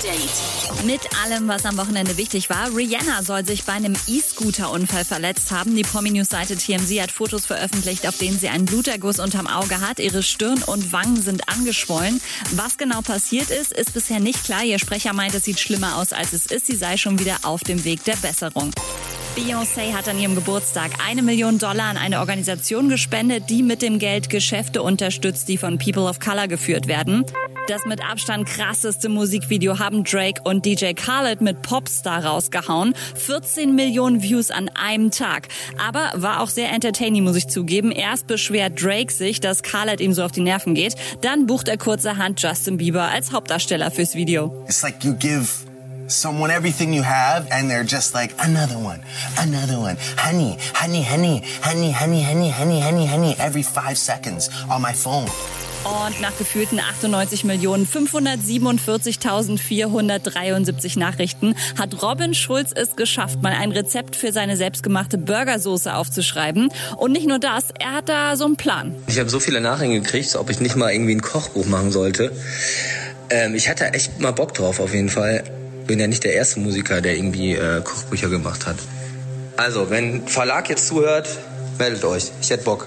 Update. Mit allem, was am Wochenende wichtig war. Rihanna soll sich bei einem E-Scooter-Unfall verletzt haben. Die Promi-News-Seite TMZ hat Fotos veröffentlicht, auf denen sie einen Bluterguss unterm Auge hat. Ihre Stirn und Wangen sind angeschwollen. Was genau passiert ist, ist bisher nicht klar. Ihr Sprecher meint, es sieht schlimmer aus, als es ist. Sie sei schon wieder auf dem Weg der Besserung. Beyoncé hat an ihrem Geburtstag eine Million Dollar an eine Organisation gespendet, die mit dem Geld Geschäfte unterstützt, die von People of Color geführt werden. Das mit Abstand krasseste Musikvideo haben Drake und DJ Khaled mit Popstar rausgehauen. 14 Millionen Views an einem Tag. Aber war auch sehr entertaining, muss ich zugeben. Erst beschwert Drake sich, dass Khaled ihm so auf die Nerven geht. Dann bucht er kurzerhand Justin Bieber als Hauptdarsteller fürs Video. It's like you give someone everything you have and they're just like another one another one honey honey honey honey honey honey honey honey honey every five seconds on my phone und nach gefühlten 98 Millionen 547.473 Nachrichten hat Robin Schulz es geschafft, mal ein Rezept für seine selbstgemachte Burgersoße aufzuschreiben. Und nicht nur das, er hat da so einen Plan. Ich habe so viele Nachrichten gekriegt, ob ich nicht mal irgendwie ein Kochbuch machen sollte. Ähm, ich hatte echt mal Bock drauf, auf jeden Fall. Bin ja nicht der erste Musiker, der irgendwie äh, Kochbücher gemacht hat. Also, wenn Verlag jetzt zuhört, meldet euch. Ich hätte Bock.